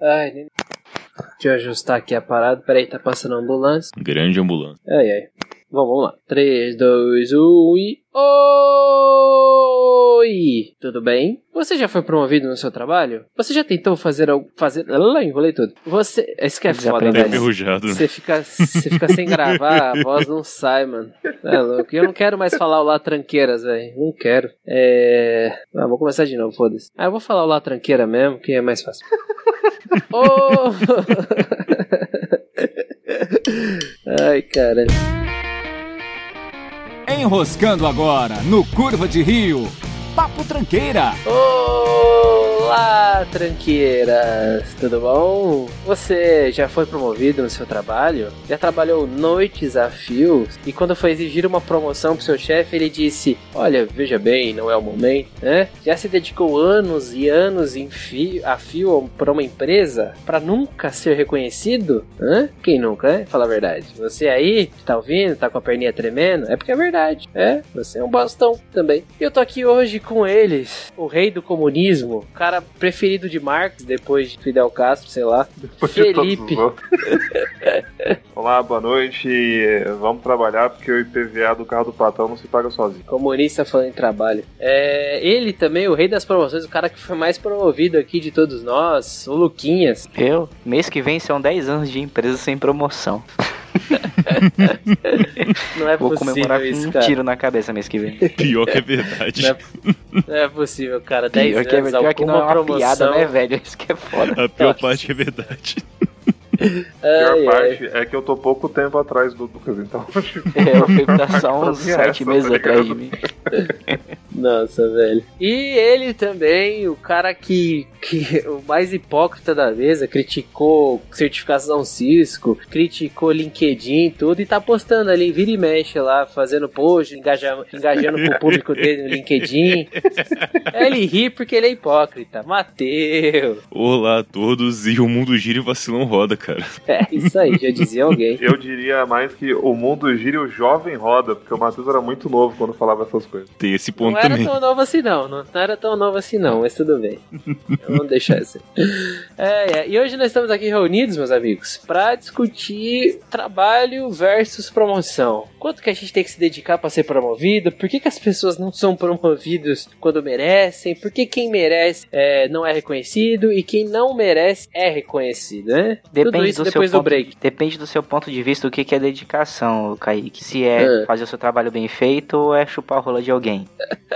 Ai, nem... Deixa eu ajustar aqui a parada. Peraí, tá passando a ambulância. Grande ambulância. Ai, ai. Bom, vamos lá. 3, 2, 1 e. Oi! Tudo bem? Você já foi promovido no seu trabalho? Você já tentou fazer algo. Fazer. Ah, enrolei tudo. Você. Esse que é foda, velho. enferrujado. Você fica, você fica sem gravar, a voz não sai, mano. É louco. E eu não quero mais falar o Lá Tranqueiras, velho. Não quero. É. Ah, vou começar de novo, foda-se. Ah, eu vou falar o Lá Tranqueira mesmo, que é mais fácil. Ô! Ai, caralho. Enroscando agora no Curva de Rio. Papo Tranqueira. Olá, tranqueiras! Tudo bom? Você já foi promovido no seu trabalho? Já trabalhou noites a fio? E quando foi exigir uma promoção pro seu chefe, ele disse: Olha, veja bem, não é o momento, né? Já se dedicou anos e anos em fio, a fio para uma empresa para nunca ser reconhecido? Hã? Quem nunca, né? Fala a verdade. Você aí, que tá ouvindo, tá com a perninha tremendo, é porque é verdade. É, você é um bastão também. Eu tô aqui hoje com eles, o rei do comunismo, o cara preferido de Marx depois de Fidel Castro, sei lá. Depois Felipe. Olá, boa noite. Vamos trabalhar porque o IPVA do carro do patrão não se paga sozinho. Comunista falando em trabalho. É, ele também, o rei das promoções, o cara que foi mais promovido aqui de todos nós, o Luquinhas. Eu, mês que vem são 10 anos de empresa sem promoção. Não é Vou possível comemorar com isso, um cara. tiro na cabeça mês que vem. Pior que é verdade. Não é, não é possível, cara. 10 Pior anos, que, é, pior que não é uma promoção. piada, né, velho? Isso que é foda. A pior Nossa. parte é verdade. A pior Ai, ai. parte é que eu tô pouco tempo atrás do Lucas, então. É, eu fico tá só uns Pra mim é 7 essa, meses tá atrás de mim. Nossa, velho. E ele também, o cara que, que o mais hipócrita da mesa, criticou certificação Cisco, criticou LinkedIn e tudo, e tá postando ali, vira e mexe lá, fazendo post, engaja, engajando com o público dele no LinkedIn. ele ri porque ele é hipócrita. Mateus. Olá a todos e o mundo gira e o vacilão roda, cara. É, isso aí, já dizia alguém. Eu diria mais que o mundo gira e o jovem roda, porque o Matheus era muito novo quando falava essas coisas. Tem esse ponto Não era também. tão novo assim não, não, era tão novo assim não, mas tudo bem. Vamos deixar assim. É, é, e hoje nós estamos aqui reunidos, meus amigos, para discutir trabalho versus promoção. Quanto que a gente tem que se dedicar para ser promovido? Por que, que as pessoas não são promovidas quando merecem? Por que quem merece é, não é reconhecido e quem não merece é reconhecido, né? Tudo Depende isso do, seu depois do ponto, break. depende do seu ponto de vista o que, que é dedicação, Kaique. Se é, É. fazer o seu trabalho bem feito ou é chupar a rola de alguém.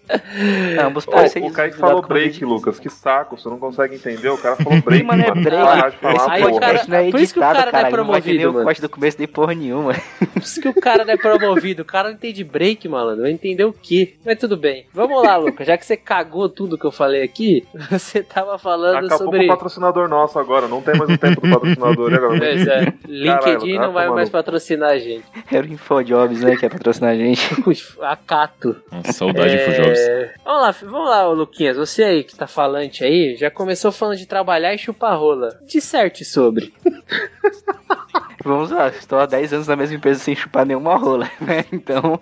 Ambos ser o Kaique falou break. Lucas. Que saco, você não consegue entender. O cara falou break, Mano, é break. Falar, Aí, cara, não é por isso que o editado, cara não é vai nem promovido, o mano. corte do começo nem porra nenhuma. Por isso que o cara não é promovido. O cara não entende break, malandro. Vai entender o quê? Mas tudo bem. Vamos lá, Lucas. Já que você cagou tudo que eu falei aqui, você tava falando Acabou sobre. com o patrocinador nosso agora. Não tem mais o tempo do patrocinador. Agora? Pois é. LinkedIn não vai tá mais patrocinar a gente. Era o Infojobs, né, que ia patrocinar a gente. A Cato. Nossa, saudade de Infojobs. É... Vamos lá, vamos lá, Luquinhas. Você aí que tá falante aí, já começou falando de trabalhar e chupar rola. Disserte sobre. Vamos lá, estou há 10 anos na mesma empresa sem chupar nenhuma rola, né? Então,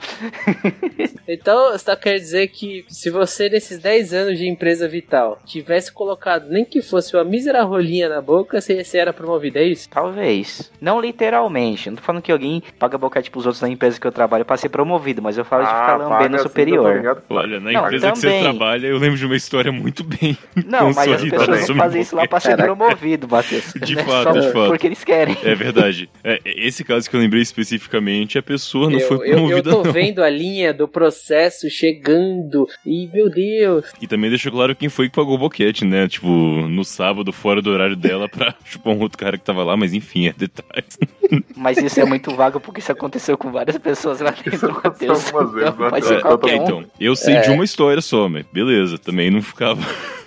Então, você tá quer dizer que se você, nesses 10 anos de empresa vital, tivesse colocado nem que fosse uma mísera rolinha na boca, você, você era promovido, é isso? talvez. Não literalmente. Não tô falando que alguém paga boquete pros outros na empresa que eu trabalho pra ser promovido, mas eu falo de ficar lambendo assim, superior. Olha, na Não, empresa que você também. trabalha, eu lembro de uma história muito bem Não, mas as pessoas não sobre fazem isso lá pra ser promovido, Matheus. De Né? fato, Só de fato. Porque eles querem. É verdade. É, esse caso que eu lembrei especificamente, a pessoa não eu, foi eu, eu promovida, tô não. vendo a linha do processo chegando e, meu Deus, E também deixou claro quem foi que pagou o boquete, né? Tipo, no sábado, fora do horário dela, pra chupar um outro cara que tava lá, mas enfim, é detalhes. Mas isso é muito vago porque isso aconteceu com várias pessoas lá dentro, aconteceu Matheus. algumas vezes, Então, pode ser É, qualquer um. então, eu sei de uma história só, mas beleza, também não ficava,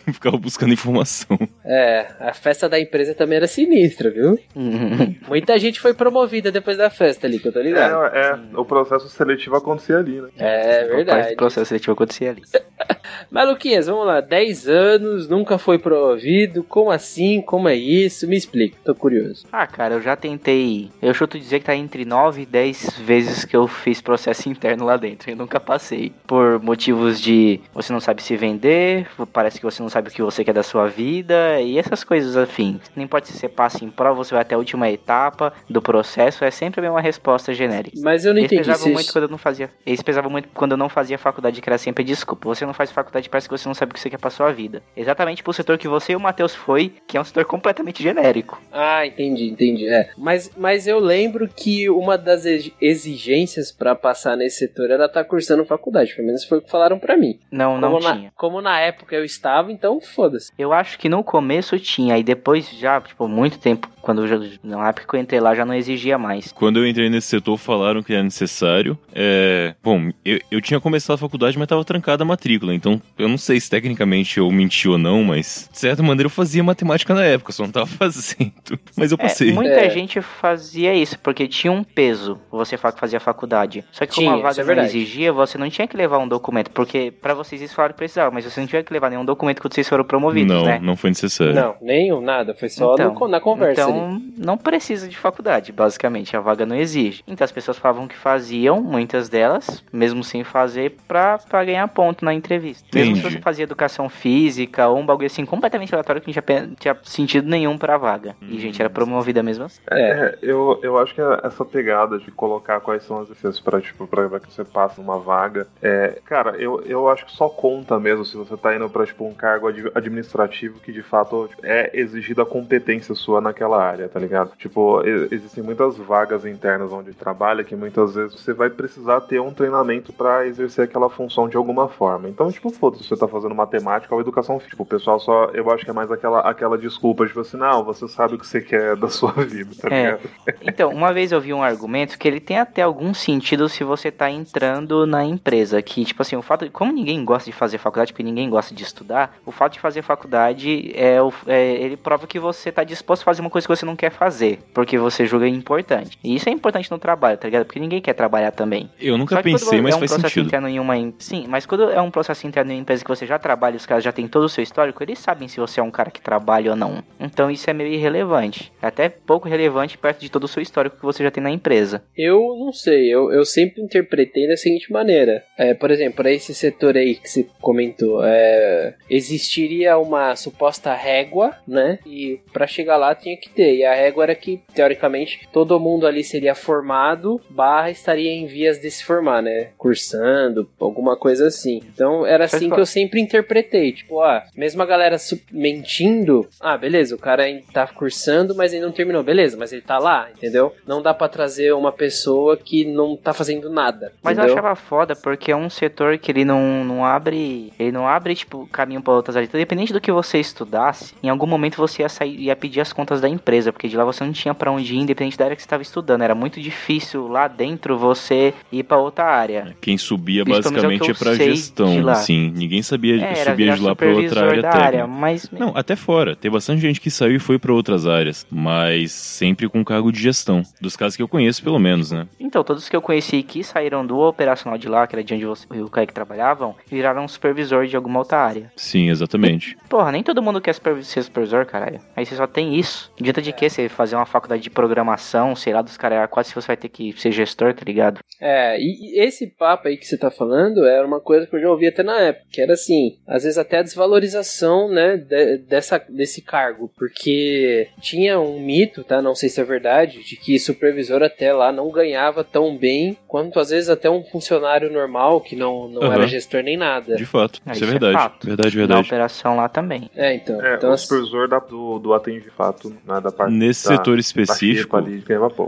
ficava buscando informação. é, a festa da empresa também era sinistra, viu? Uhum. Muita gente foi promovida depois da festa ali, que eu tô ligado. É, é, o processo seletivo acontecia ali, né? É, Rapaz, verdade. O processo seletivo acontecia ali. Mas, Luquinhas, vamos lá. 10 anos, nunca foi promovido. Como assim? Como é isso? Me explica, tô curioso. Ah, cara, eu já tentei. Eu chuto dizer que tá entre 9 e 10 vezes que eu fiz processo interno lá dentro. Eu nunca passei. Por motivos de você não sabe se vender, parece que você não sabe o que você quer da sua vida e essas coisas afins. Não importa se você passa em prova, você vai até a última etapa do processo, é sempre a mesma resposta genérica. Mas eu não Eles entendi. pesavam se- muito quando eu não fazia. Eles pesavam muito quando eu não fazia faculdade, que era sempre desculpa. Você não faz faculdade, parece que você não sabe o que você quer pra sua vida. Exatamente pro setor que você e o Matheus foi, que é um setor completamente genérico. Ah, entendi, entendi. É. Mas, mas eu lembro que uma das ex- exigências pra passar nesse setor era estar cursando faculdade. Pelo menos foi o que falaram pra mim. Não, não como, tinha. na, como na época eu estava, então foda-se. Eu acho que no começo tinha, e depois já, tipo, muito tempo, quando eu já, na época que eu entrei lá, já não exigia mais. Quando eu entrei nesse setor, falaram que era necessário. É... Bom, eu, eu tinha começado a faculdade, mas tava trancada a matrícula. Então, eu não sei se tecnicamente eu menti ou não, mas de certa maneira eu fazia matemática na época, só não tava fazendo. Mas eu É, passei. muita É. gente fazia isso, porque tinha um peso você fa- fazia faculdade. Só que como Tinha, a isso vaga é não exigia, você não tinha que levar um documento, porque pra vocês isso falaram que precisava, mas você não tinha que levar nenhum documento quando vocês foram promovidos, não, né? não foi necessário. Não, nenhum, nada. Foi só Então, no- na conversa ali. Então, não precisa de faculdade, basicamente. A vaga não exige. Então, as pessoas falavam que faziam, muitas delas, mesmo sem fazer, pra, pra ganhar ponto na entrevista. Mesmo se Entendi. você fazia educação física ou um bagulho assim completamente aleatório que não tinha, tinha sentido nenhum pra vaga. E, gente, era promovida mesmo assim. É, eu, eu acho que essa pegada de colocar quais são as licenças pra, tipo, pra, pra que você passe numa vaga, é, cara, eu, eu acho que só conta mesmo se você tá indo pra, tipo, um cargo ad- administrativo que de fato tipo, é exigida a competência sua naquela área, tá ligado? Tipo, existem muitas vagas internas onde trabalha que muitas vezes você vai precisar ter um treinamento pra exercer aquela função de alguma forma. Então, tipo, foda-se se você tá fazendo matemática ou educação física. Tipo, o pessoal só, eu acho que é mais aquela, aquela desculpa, tipo assim, não, você sabe o que você quer da sua vida, tá É. ligado? Então, uma vez eu vi um argumento que ele tem até algum sentido se você tá entrando na empresa. Que, tipo assim, o fato de. Como ninguém gosta de fazer faculdade, porque ninguém gosta de estudar, o fato de fazer faculdade é, é- ele prova que você tá disposto a fazer uma coisa que você não quer fazer. Porque você julga importante. E isso é importante no trabalho, tá ligado? Porque ninguém quer trabalhar também. Eu nunca pensei, mas é um faz processo sentido. interno em uma em- sim, mas quando é um processo interno em uma empresa que você já trabalha, os caras já têm todo o seu histórico, eles sabem se você é um cara que trabalha ou não. Então isso é meio irrelevante, É até pouco relevante perto de todo o seu histórico que você já tem na empresa. Eu não sei, eu, eu sempre interpretei da seguinte maneira. É, por exemplo, para esse setor aí que você comentou, é, existiria uma suposta régua, né? E para chegar lá tinha que ter. E a régua era que, teoricamente, todo mundo ali seria formado, barra estaria em vias de se formar, né? Cursando, alguma coisa assim. Então era assim que eu sempre interpretei. Tipo, ah, mesmo a galera mentindo, ah, beleza, o cara tá cursando, mas ele não terminou, beleza, mas ele tá lá, entendeu? Não dá pra trazer uma pessoa que não tá fazendo nada. Mas eu entendeu? achava foda porque é um setor que ele não, não abre. Ele não abre, tipo, caminho pra outras áreas. Então, independente do que você estudasse, em algum momento você ia sair ia pedir as contas da empresa, porque de lá você não tinha pra onde ir, independente da área que você estava estudando. Era muito difícil lá dentro você ir pra outra área. Quem subia Isso, é basicamente é sei de gestão, assim. Ninguém sabia É, subia de lá pra outra área técnica. área, mas Não, até fora. Tem bastante gente que saiu e foi pra outras áreas, mas sempre com cargo de gestão. Dos casos que eu conheço, pelo menos, né? Então, todos que eu conheci que saíram do operacional de lá, que era de onde você e o Kaique trabalhavam, viraram supervisor de alguma outra área. Sim, exatamente. Porra, nem todo mundo quer ser supervisor, caralho. Aí você só tem isso. Adianta de quê? Você fazer uma faculdade de programação, sei lá, dos caras, quase se você vai ter que ser gestor, tá ligado? É, e, e esse papo aí que você tá falando era uma coisa que eu já ouvi até na época, que era assim, às vezes até a desvalorização, né, de- dessa, desse cargo, porque tinha um mito, tá, não sei se é verdade, de que supervisor até lá não ganhava tão bem quanto às vezes até um funcionário normal que não, não Aham. era gestor nem nada. De fato. Ah, isso é isso é verdade. fato. verdade, Na verdade. operação lá também. É, então. É, então o supervisor da, do, do atende de fato, né, da parte Nesse da, setor específico, xepa ali.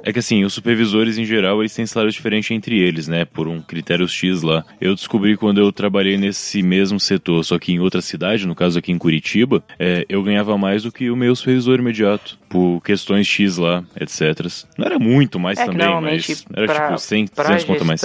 É que assim, os supervisores em geral, eles têm salários diferentes entre eles, né? Por um critério X lá. Eu descobri quando eu trabalhei nesse mesmo setor, só que em outra cidade, no caso aqui em Curitiba, é, eu ganhava mais do que o meu supervisor imediato. Por questões X lá, etc. Não era muito mais É também, mas era pra- tipo 100, Pra 200 conto a mais.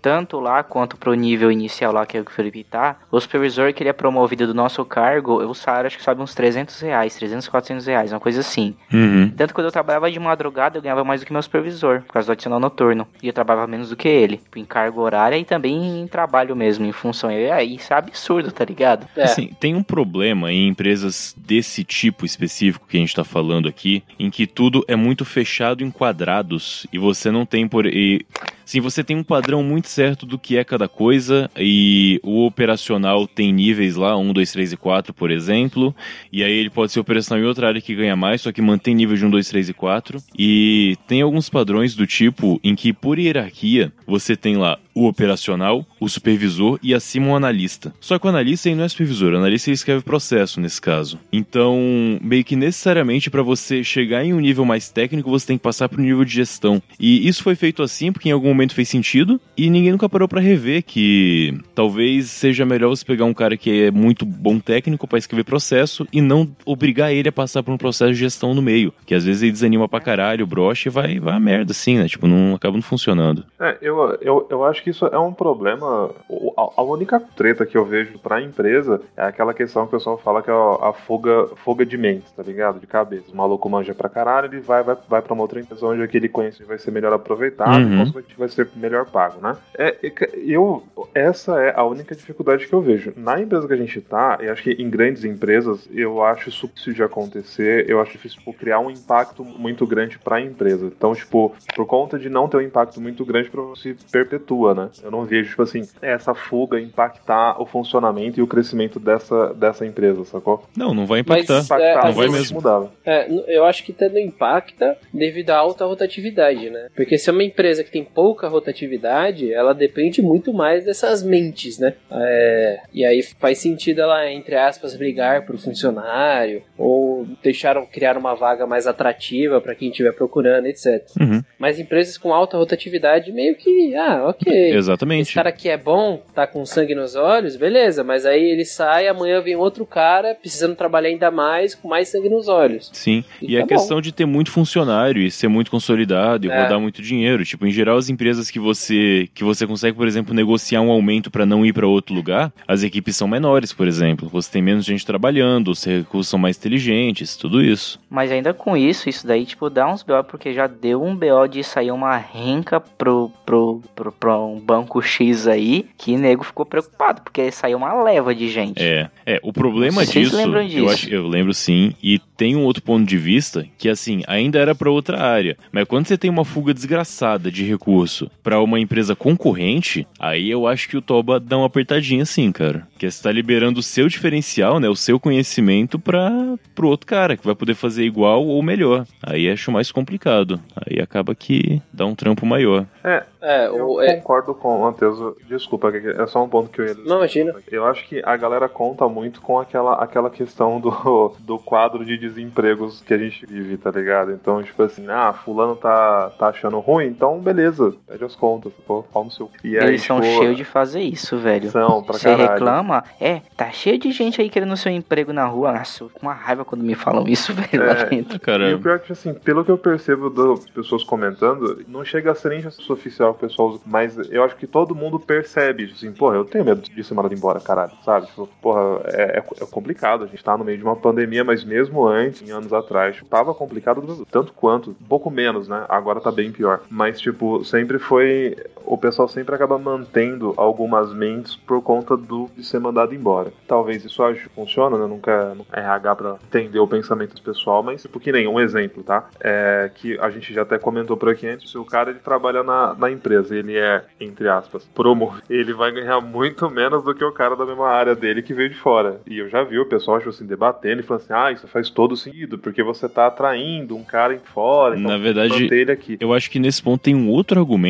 tanto lá quanto pro nível inicial lá que é o que o Felipe tá, o supervisor que ele é promovido do nosso cargo, o salário acho que sobe uns 300 reais, 300, 400 reais, uma coisa assim. Uhum. Tanto que quando eu trabalhava de madrugada, eu ganhava mais do que meu supervisor, por causa do adicional noturno. E eu trabalhava menos do que ele, em carga horária e também em trabalho mesmo, em função. E aí, isso é absurdo, tá ligado? É. Assim, tem um problema em empresas desse tipo específico que a gente tá falando aqui, em que tudo é muito fechado em quadrados e você não tem por. E, sim, você tem um padrão muito certo do que é cada coisa e o operacional tem níveis lá, 1, 2, 3 e 4, por exemplo, e aí ele pode ser operacional em outra área que ganha mais, só que mantém nível de 1, 2, 3 e 4. E tem alguns padrões do tipo em que, por hierarquia, você tem lá o operacional, o supervisor e acima o analista. Só que o analista ele não é supervisor, o analista ele escreve processo nesse caso. Então, meio que necessariamente para você chegar em um nível mais técnico, você tem que passar para o nível de gestão. E isso foi feito assim porque em algum momento fez sentido e ninguém nunca parou para rever que talvez seja melhor você pegar um cara que é muito bom técnico para escrever processo e não obrigar ele a passar por um processo de gestão no meio, que às vezes ele desanima pra caralho, brocha e vai, vai a merda assim, né? Tipo, não acaba não funcionando. É, eu, eu, eu acho que isso é um problema. A, a única treta que eu vejo pra empresa é aquela questão que o pessoal fala que é a, fuga, fuga de mentes, tá ligado? De cabeça. O maluco manja pra caralho, ele vai, vai, vai pra uma outra empresa onde aquele conhecimento vai ser melhor aproveitado Uhum. consequentemente vai ser melhor pago, né? É, é eu, essa é a única dificuldade que eu vejo. Na empresa que a gente tá, eu acho que em grandes empresas, eu acho isso difícil de acontecer, eu acho difícil tipo, criar um impacto muito grande pra empresa. Então, tipo, por conta de não ter um impacto muito grande, pra você perpetua, né? Eu não vejo, tipo assim, essa fuga impactar o funcionamento e o crescimento dessa, dessa empresa, sacou? Não, não vai Mas, impactar. é, Impactar, às não vai mas mesmo. mudava. É, eu acho que também impacta devido à alta rotatividade, né? Porque se é uma empresa que tem pouca rotatividade, ela depende muito mais dessas mentes, né? É, e aí faz sentido ela, entre aspas, brigar pro funcionário, ou deixaram criar uma vaga mais atrativa para quem estiver procurando, etc. Uhum. Mas empresas com alta rotatividade meio que, ah, ok. Esse Exatamente. cara aqui é bom, tá com sangue nos olhos, beleza, mas aí ele sai, amanhã vem outro cara precisando trabalhar ainda mais, com mais sangue nos olhos. Sim, E e, tá a questão de ter muito funcionário e ser muito consolidado e É. rodar muito dinheiro. Tipo, em geral, as empresas que você que você consegue, por exemplo, negociar um aumento para não ir para outro lugar, as equipes são menores, por exemplo. Você tem menos gente trabalhando, os recursos são mais inteligentes, tudo isso. Mas ainda com isso, isso daí, tipo, dá uns BO, porque já deu um BO de sair uma renca pro, pro, pro, pro um banco X aí, que nego ficou preocupado, porque saiu uma leva de gente. É, é, o problema Vocês disso, lembram eu disso? acho, eu lembro sim, e tem um outro ponto de vista que assim, ainda era para outra área, mas quando você tem uma fuga desgraçada de recurso para uma empresa concorrente, aí eu acho que o Toba dá uma apertadinha assim, cara, que você tá liberando o seu diferencial, né, o seu conhecimento para pro outro cara que vai poder fazer igual ou melhor. Aí acho mais complicado. Aí acaba que dá um trampo maior. É, É, eu o, é, concordo com o Matheus. Desculpa, é só um ponto que eu ia Não, imagina. Eu acho que a galera conta muito com aquela, aquela questão do, do quadro de desempregos que a gente vive, tá ligado? Então, tipo assim, ah, fulano tá, tá achando ruim, então beleza, pede as contas, pô, pau no seu. E aí, Eles são tipo, cheios de fazer isso, velho. São, pra Você caralho. reclama, é, tá cheio de gente aí querendo seu emprego na rua. Nossa, eu fico com uma raiva quando me falam isso, velho, lá É. dentro. E Cara, o pior é que, assim, pelo que eu percebo das pessoas comentando, não chega a ser nem justiça oficial que o pessoal usa, mas eu acho que todo mundo percebe assim, porra, eu tenho medo de ser mandado embora, caralho, sabe? Tipo, porra, é, é- é complicado, a gente tá no meio de uma pandemia, mas mesmo antes, em anos atrás, tipo, tava complicado tanto quanto, um pouco menos, né? Agora tá bem pior. Mas, tipo, sempre foi. O pessoal sempre acaba mantendo algumas mentes por conta do de ser mandado embora. Talvez isso acho que funciona, né? Nunca é RH pra entender o pensamento do pessoal, mas, tipo, que nem um exemplo, tá? É que a gente já até comentou por aqui antes, se o cara ele trabalha na, na empresa, ele é, entre aspas, promovido, ele vai ganhar muito menos do que o cara da mesma área dele que veio de fora. E eu já vi o pessoal, tipo assim, debatendo e falando assim, ah, isso faz todo sentido, porque você tá atraindo um cara em fora, então Na verdade, ele aqui. Eu acho que nesse ponto tem um outro argumento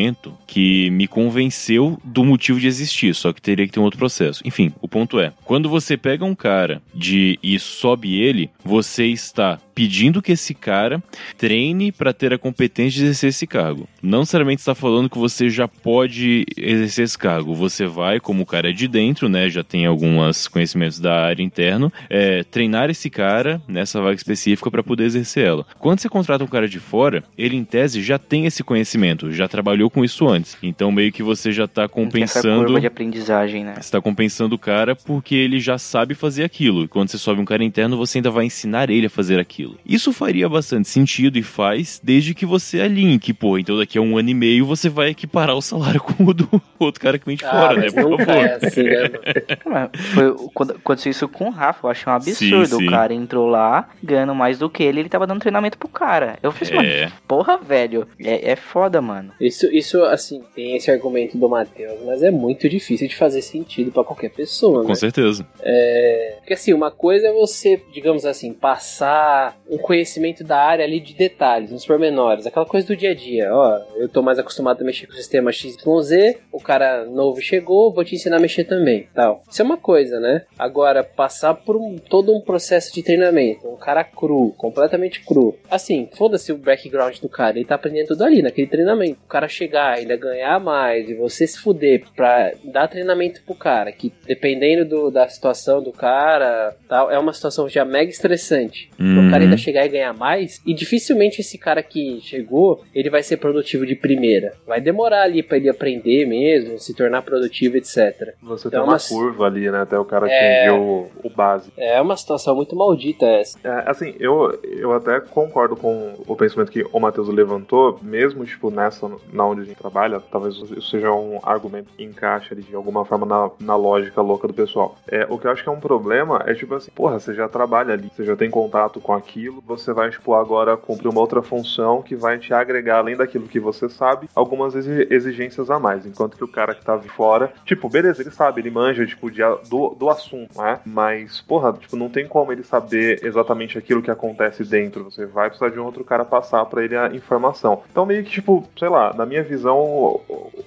que me convenceu do motivo de existir, só que teria que ter um outro processo. Enfim, o ponto é, quando você pega um cara de e sobe ele, você está pedindo que esse cara treine para ter a competência de exercer esse cargo. não necessariamente está falando que você já pode exercer esse cargo. Você vai, como o cara é de dentro, né, já tem alguns conhecimentos da área interno, é, treinar esse cara nessa vaga específica para poder exercer ela. Quando você contrata um cara de fora, ele em tese já tem esse conhecimento, já trabalhou com isso antes. Então meio que você já está compensando. Essa de aprendizagem, né? Você está compensando o cara porque ele já sabe fazer aquilo. E quando você sobe um cara interno, você ainda vai ensinar ele a fazer aquilo. Isso faria bastante sentido e faz desde que você alinhe que, pô, então daqui a um ano e meio você vai equiparar o salário com o do outro cara que vem de ah, fora, né? Por favor. É assim, né? Foi, quando aconteceu isso com o Rafa, eu achei um absurdo. Sim, sim. O cara entrou lá, ganhando mais do que ele, ele tava dando treinamento pro cara. Eu fiz, é. porra, velho, é, é foda, mano. Isso, isso, assim, tem esse argumento do Matheus, mas é muito difícil de fazer sentido para qualquer pessoa, Com né? certeza. É... Porque assim, uma coisa é você, digamos assim, passar um conhecimento da área ali de detalhes, nos pormenores, aquela coisa do dia a dia. Ó, eu tô mais acostumado a mexer com o sistema XYZ, o cara novo chegou, vou te ensinar a mexer também, tal. Isso é uma coisa, né? Agora, passar por um, todo um processo de treinamento, um cara cru, completamente cru. Assim, foda-se o background do cara, ele tá aprendendo tudo ali, naquele treinamento. O cara chegar, ainda ganhar mais e você se fuder pra dar treinamento pro cara, que dependendo do, da situação do cara, tal, é uma situação já mega estressante. Uhum. O cara ainda chegar e ganhar mais, e dificilmente esse cara que chegou, ele vai ser produtivo de primeira. Vai demorar ali para ele aprender mesmo, se tornar produtivo, etc. Você então, tem uma, uma curva ali, né, até o cara é... atingir o, o básico. É uma situação muito maldita essa. É, assim, eu, eu até concordo com o pensamento que o Matheus levantou, mesmo, tipo, nessa, na onde a gente trabalha, talvez isso seja um argumento que encaixa ali de alguma forma na, na lógica louca do pessoal. É, o que eu acho que é um problema é, tipo assim, porra, você já trabalha ali, você já tem contato com aquilo, você vai, tipo, agora cumprir uma outra função que vai te agregar, além daquilo que você sabe, algumas exigências a mais. Enquanto que o cara que tá fora, tipo, beleza, ele sabe, ele manja, tipo, de, do, do assunto, né? Mas, porra, tipo, não tem como ele saber exatamente aquilo que acontece dentro. Você vai precisar de um outro cara passar para ele a informação. Então, meio que, tipo, sei lá, na minha visão,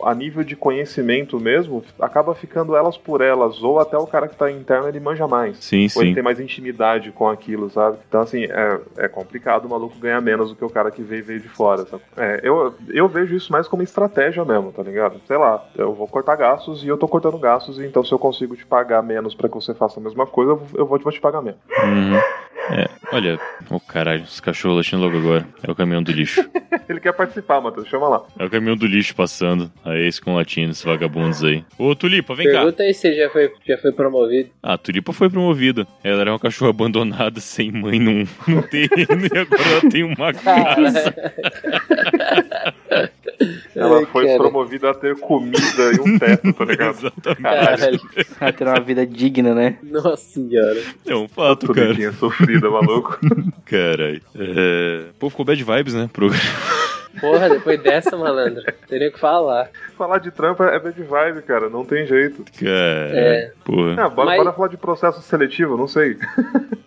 a nível de conhecimento mesmo, acaba ficando elas por elas, ou até o cara que tá interno ele manja mais. Sim, ou sim. ele tem mais intimidade com aquilo, sabe? Então, assim, é, é complicado o maluco ganhar menos do que o cara que veio, veio de fora, sabe? É, eu, eu vejo isso mais como estratégia mesmo, tá ligado? Sei lá, eu vou cortar gastos e eu tô cortando gastos, então se eu consigo te pagar menos para que você faça a mesma coisa, eu vou, vou te pagar menos. Uhum. É, olha, o oh, caralho, os cachorros latindo logo agora. É o caminhão do lixo. Ele quer participar, Matheus, chama lá. É o caminhão do lixo passando. Aí esse com latindo, esses vagabundos aí. Ô, Tulipa, vem Pergunta cá. Pergunta aí se já foi, já foi promovido. Ah, Tulipa foi promovida. Ela era uma cachorra abandonada, sem mãe num, num terreno, e agora ela tem uma casa. Ela Ai, foi cara. promovida a ter comida e um teto, tá ligado? Exatamente. A ter uma vida digna, né? Nossa senhora. É um fato, cara. sofrida, maluco. Caralho. É... Pô, ficou bad vibes, né? Pro... Porra, depois dessa, malandro, teria que falar. Falar de trampa é bad vibe, cara, não tem jeito. Cara, é. porra. É, bora, Mas... bora falar de processo seletivo, não sei.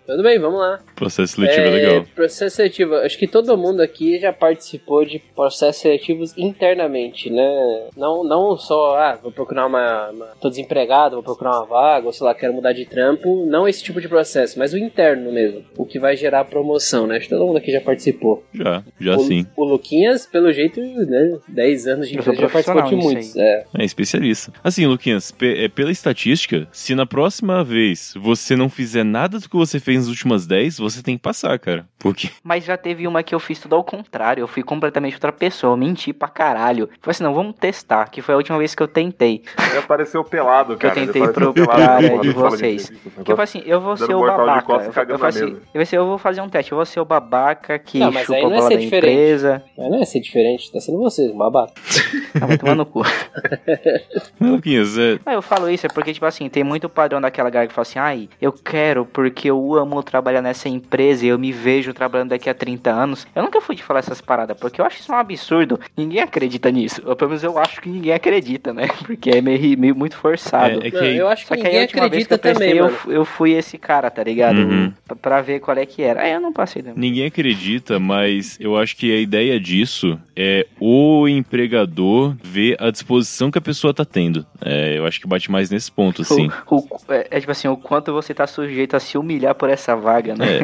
Tudo bem, vamos lá. Processo seletivo é, é legal. Processo seletivo, acho que todo mundo aqui já participou de processos seletivos internamente, né? Não, não só, ah, vou procurar uma, uma. tô desempregado, vou procurar uma vaga, ou sei lá, quero mudar de trampo. Não esse tipo de processo, mas o interno mesmo. O que vai gerar promoção, né? Acho que todo mundo aqui já participou. Já, já o, sim. O Luquinhas, pelo jeito, né? 10 anos de empresa já participou de muitos. É. é especialista. Assim, Luquinhas, é, pela estatística, se na próxima vez você não fizer nada do que você fez nas últimas 10, você tem que passar, cara. Porque. Mas já teve uma que eu fiz tudo ao contrário. Eu fui completamente outra pessoa. Eu menti pra caralho. Falei assim, não, vamos testar. Que foi a última vez que eu tentei. Ele apareceu pelado, cara. Que eu tentei pro cara de vocês. Que eu falei assim, eu vou ser o babaca. Eu, eu, assim, eu, assim, eu vou fazer um teste. Eu vou ser o babaca que não, chupa a bola da diferente. empresa. Mas não é ser diferente. Tá sendo você, babaca. ah, vai tomar no cu. Luquinhas, é... eu falo isso é porque, tipo assim, tem muito padrão daquela galera que fala assim, ai, eu quero porque eu amo trabalhar nessa empresa e eu me vejo trabalhando daqui a 30 anos. Eu nunca fui de falar essas paradas, porque eu acho isso um absurdo. Ninguém acredita nisso. Ou pelo menos eu acho que ninguém acredita, né? Porque é meio, meio muito forçado. É, é que... Não, eu acho que Só que ninguém acredita que também, eu, eu, fui esse cara, tá ligado? Uhum. Pra, pra ver qual é que era. Aí eu não passei. Ninguém acredita, mas eu acho que a ideia disso disso é o empregador ver a disposição que a pessoa tá tendo. É, eu acho que bate mais nesse ponto, assim. O, o, é, é, tipo assim, o quanto você tá sujeito a se humilhar por essa vaga, né?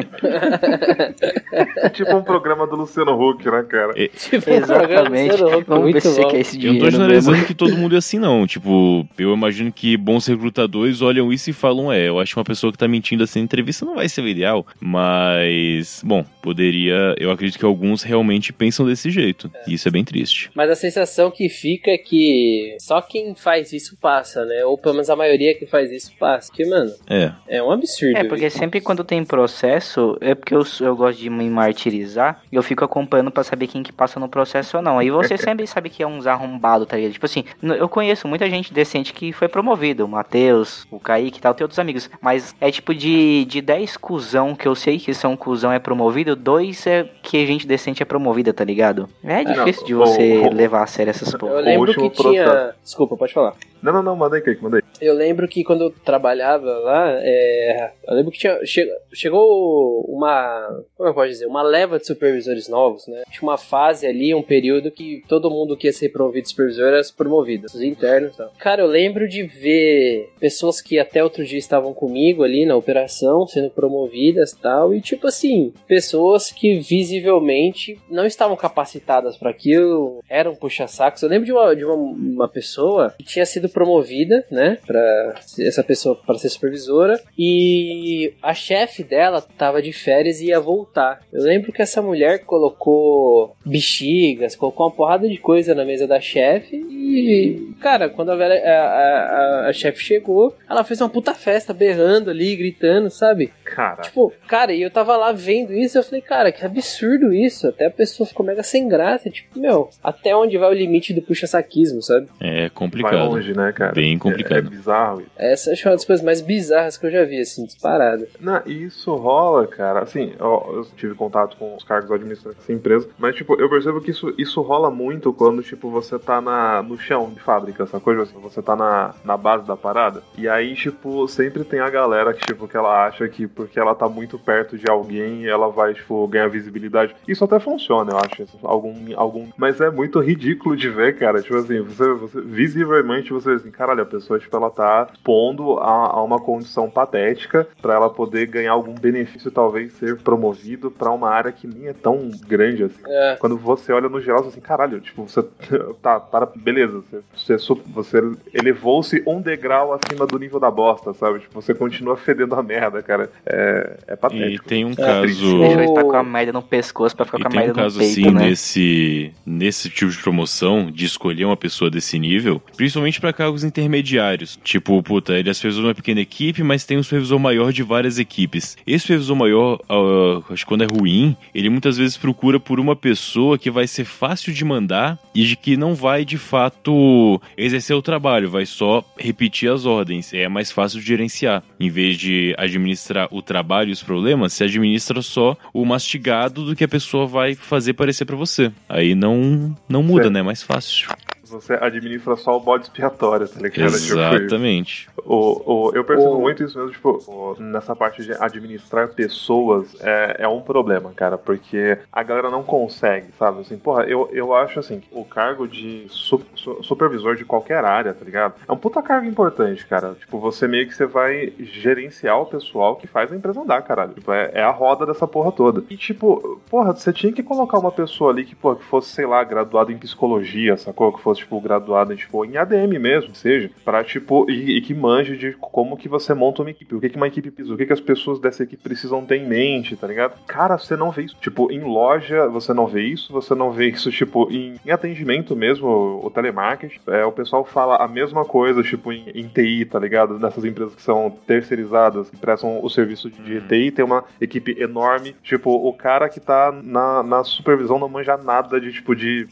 É. tipo um programa do Luciano Huck, né, cara? É. Tipo Exatamente. Um Vamos ver se você quer esse dinheiro. Eu não tô generalizando que todo mundo é assim, não. Tipo, eu imagino que bons recrutadores olham isso e falam, é, eu acho que uma pessoa que tá mentindo assim na entrevista não vai ser o ideal. Mas, bom, poderia. Eu acredito que alguns realmente pensam desse jeito. É. E isso é bem triste. Mas a sensação que fica é que só quem faz isso passa, né? Ou pelo menos a maioria que faz isso passa. Porque, mano, é, é um absurdo. É, porque isso. sempre quando tem processo, é porque eu, eu gosto de me martirizar, eu fico acompanhando para saber quem que passa no processo ou não. Aí você sempre sabe que é uns arrombados, tá ligado? Tipo assim, eu conheço muita gente decente que foi promovido, o Matheus, o Kaique e tal, tem outros amigos. Mas é tipo de, de 10 cuzão que eu sei que são cuzão é promovido, dois é que gente decente é promovida, tá ligado? É difícil não, de você o, o, levar a sério essas porra. Eu lembro que tinha. Desculpa, pode falar. Não, não, não, manda aí, Kaique, manda aí. Eu lembro que quando eu trabalhava lá, é, eu lembro que tinha, che, chegou uma, como eu posso dizer, uma leva de supervisores novos, né? Tinha uma fase ali, um período que todo mundo que ia ser promovido supervisor era promovido, os internos e tal. Cara, eu lembro de ver pessoas que até outro dia estavam comigo ali na operação, sendo promovidas e tal, e tipo assim, pessoas que visivelmente não estavam capacitadas para aquilo, eram puxa-sacos. Eu lembro de uma, de uma, uma pessoa que tinha sido promovida, né, para essa pessoa para ser supervisora e a chefe dela tava de férias e ia voltar. Eu lembro que essa mulher colocou bexigas, colocou uma porrada de coisa na mesa da chefe e, cara, quando a, a, a, a chefe chegou, ela fez uma puta festa berrando ali, gritando, sabe? Cara. Tipo, cara, e eu tava lá vendo isso, eu falei, cara, que absurdo isso. Até a pessoa ficou mega sem graça. Tipo, meu, até onde vai o limite do puxa-saquismo, sabe? É complicado. Vai longe, né, cara? Bem complicado. É, é bizarro. Essa é uma das coisas mais bizarras que eu já vi, assim, disparada. Não, isso rola, cara. Assim, eu, eu tive contato com os cargos administrativos dessa empresa, mas, tipo, eu percebo que isso, isso rola muito quando, tipo, você tá na, no chão de fábrica, essa coisa assim, você tá na, na base da parada. E aí, tipo, sempre tem a galera que, tipo, que ela acha que porque ela tá muito perto de alguém, ela vai, tipo, ganhar visibilidade. Isso até funciona, eu acho. Algum, algum... Mas é muito ridículo de ver, cara. Tipo assim, você, você visivelmente você assim, caralho, a pessoa, tipo, ela tá pondo a, a uma condição patética para ela poder ganhar algum benefício, talvez ser promovido para uma área que nem é tão grande assim. É. Quando você olha no geral, você assim, caralho, tipo, você tá, para, beleza, você, você, você elevou-se um degrau acima do nível da bosta, sabe? Tipo, você continua fedendo a merda, cara. É, é patético. E tem um é caso. Deixa eu estar com a merda no pescoço pra ficar e com a merda um caso, no peito, assim, né? nesse, nesse tipo de promoção, de escolher uma pessoa desse nível, principalmente para cargos intermediários. Tipo, puta, ele é supervisor de uma pequena equipe, mas tem um supervisor maior de várias equipes. Esse supervisor maior, uh, acho que quando é ruim, ele muitas vezes procura por uma pessoa que vai ser fácil de mandar e de que não vai de fato exercer o trabalho, vai só repetir as ordens. É mais fácil de gerenciar. Em vez de administrar o trabalho e os problemas, se administra só o mastigado do que a pessoa vai fazer parecer para você. Aí não não muda, certo. né? É mais fácil você administra só o bode expiatório, tá ligado? Tipo, Exatamente. Tipo, o, o, eu percebo o... muito isso mesmo, tipo, o, nessa parte de administrar pessoas é, é um problema, cara, porque a galera não consegue, sabe? Assim, porra, eu, eu acho assim, o cargo de su, su, supervisor de qualquer área, tá ligado? É um puta cargo importante, cara. Tipo, você meio que você vai gerenciar o pessoal que faz a empresa andar, caralho. Tipo, é, é a roda dessa porra toda. E, tipo, porra, você tinha que colocar uma pessoa ali que, porra, que fosse, sei lá, graduada em psicologia, sacou? Que fosse tipo, graduada tipo, em ADM mesmo, seja, para tipo, e, e, que manje de como que você monta uma equipe, o que, que uma equipe precisa, o que, que as pessoas dessa equipe precisam ter em mente, tá ligado? Cara, você não vê isso. Tipo, em loja, você não vê isso, você não vê isso, tipo, em, em atendimento mesmo, o, telemarketing, é, o pessoal fala a mesma coisa, tipo, em, em, TI, tá ligado? Nessas empresas que são terceirizadas, que prestam o serviço de, de uhum. TI, tem uma equipe enorme, tipo, o cara que tá na, na supervisão não manja nada de, tipo, de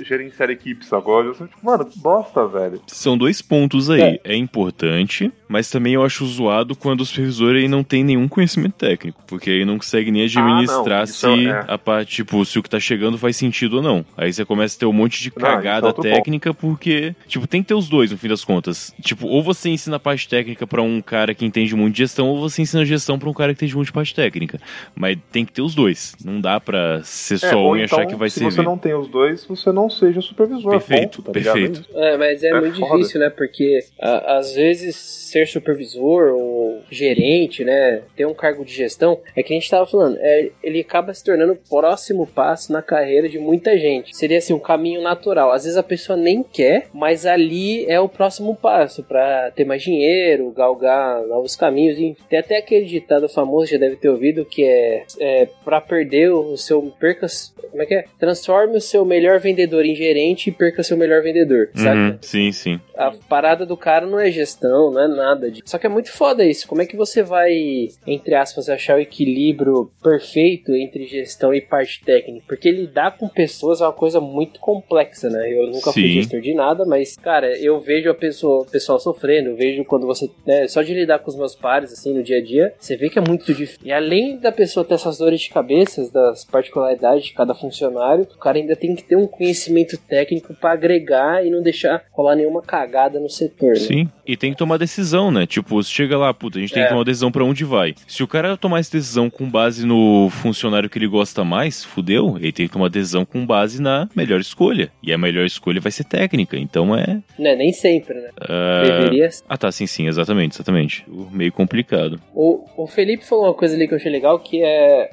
gerenciar equipes, sacou? Eu, tipo, mano, que bosta, velho. São dois pontos aí. É. é. importante, mas também eu acho zoado quando o supervisor aí não tem nenhum conhecimento técnico, porque aí não consegue nem administrar ah, se é. a parte, tipo, se o que tá chegando faz sentido ou não. Aí você começa a ter um monte de cagada não, é técnica, ponto. porque, tipo, tem que ter os dois no fim das contas. Tipo, ou você ensina a parte técnica para um cara que entende muito de gestão, ou você ensina a gestão para um cara que entende muito de parte técnica. Mas tem que ter os dois. Não dá pra ser é, só um e então, achar que vai ser. Se você não tem os dois, você não seja supervisor. Perfeito, ponto, tá perfeito. É, mas é, é muito foda. difícil, né? Porque a, às vezes ser supervisor ou gerente, né? Ter um cargo de gestão, é que a gente tava falando, é, ele acaba se tornando o próximo passo na carreira de muita gente. Seria assim, um caminho natural. Às vezes a pessoa nem quer, mas ali é o próximo passo para ter mais dinheiro, galgar novos caminhos. E tem até aquele ditado famoso, já deve ter ouvido, que é, é para perder o seu perca, como é que é? Transforme o seu melhor vendedor em gerente e perca seu melhor vendedor, sabe? Uhum, sim, sim. A parada do cara não é gestão, não é nada. De... Só que é muito foda isso. Como é que você vai, entre aspas, achar o equilíbrio perfeito entre gestão e parte técnica? Porque lidar com pessoas é uma coisa muito complexa, né? Eu nunca sim. fui gestor de nada, mas, cara, eu vejo a pessoa, o pessoal sofrendo, eu vejo quando você, né, só de lidar com os meus pares, assim, no dia a dia, você vê que é muito difícil. E além da pessoa ter essas dores de cabeça, das particularidades de cada funcionário, o cara ainda tem que ter um conhecimento técnico para agregar e não deixar rolar nenhuma cagada no setor. Né? Sim, e tem que tomar decisão, né? Tipo, chega lá, puta, a gente tem é. que tomar uma decisão para onde vai. Se o cara tomar essa decisão com base no funcionário que ele gosta mais, fudeu, ele tem que tomar decisão com base na melhor escolha. E a melhor escolha vai ser técnica, então é. Não, nem sempre, né? Uh... Deveria. Ah, tá, sim, sim, exatamente, exatamente. Meio complicado. O, o Felipe falou uma coisa ali que eu achei legal, que é,